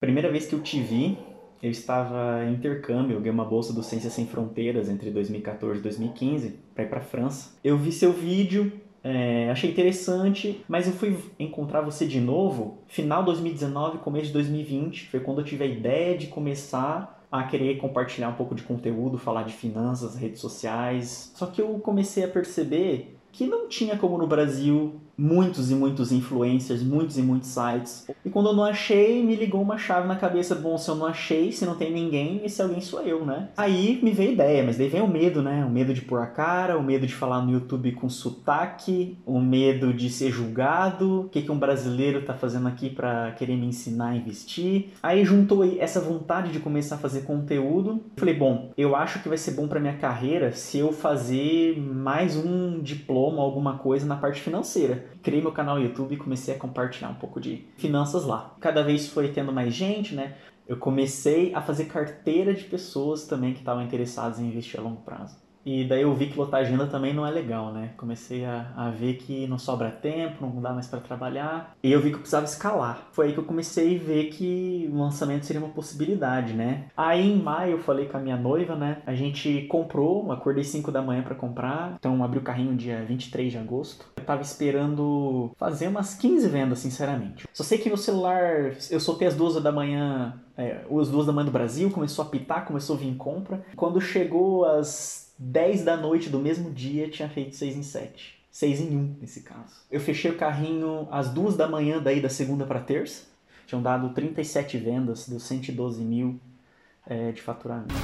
Primeira vez que eu te vi, eu estava em intercâmbio, eu ganhei uma bolsa do Ciências Sem Fronteiras entre 2014 e 2015 para ir para França. Eu vi seu vídeo, é, achei interessante, mas eu fui encontrar você de novo final de 2019, começo de 2020. Foi quando eu tive a ideia de começar a querer compartilhar um pouco de conteúdo, falar de finanças, redes sociais. Só que eu comecei a perceber que não tinha como no Brasil muitos e muitos influencers, muitos e muitos sites. E quando eu não achei, me ligou uma chave na cabeça, bom, se eu não achei, se não tem ninguém, esse alguém sou eu, né? Aí me veio a ideia, mas daí vem o medo, né? O medo de pôr a cara, o medo de falar no YouTube com sotaque, o medo de ser julgado, o que, que um brasileiro tá fazendo aqui para querer me ensinar a investir. Aí juntou essa vontade de começar a fazer conteúdo. Falei, bom, eu acho que vai ser bom para minha carreira se eu fazer mais um diploma, alguma coisa na parte financeira criei meu canal no YouTube e comecei a compartilhar um pouco de finanças lá. Cada vez foi tendo mais gente, né? Eu comecei a fazer carteira de pessoas também que estavam interessadas em investir a longo prazo. E daí eu vi que lotar agenda também não é legal, né? Comecei a, a ver que não sobra tempo, não dá mais para trabalhar. E eu vi que eu precisava escalar. Foi aí que eu comecei a ver que o lançamento seria uma possibilidade, né? Aí em maio eu falei com a minha noiva, né? A gente comprou, acordei 5 da manhã para comprar. Então abri o carrinho dia 23 de agosto. Eu tava esperando fazer umas 15 vendas, sinceramente. Só sei que no celular eu soltei às duas da manhã, é, as duas da manhã do Brasil, começou a pitar, começou a vir compra. Quando chegou às 10 da noite do mesmo dia tinha feito 6 em 7. 6 em 1 nesse caso. Eu fechei o carrinho às 2 da manhã daí da segunda para terça. Tinham dado 37 vendas, deu 112 mil é, de faturamento.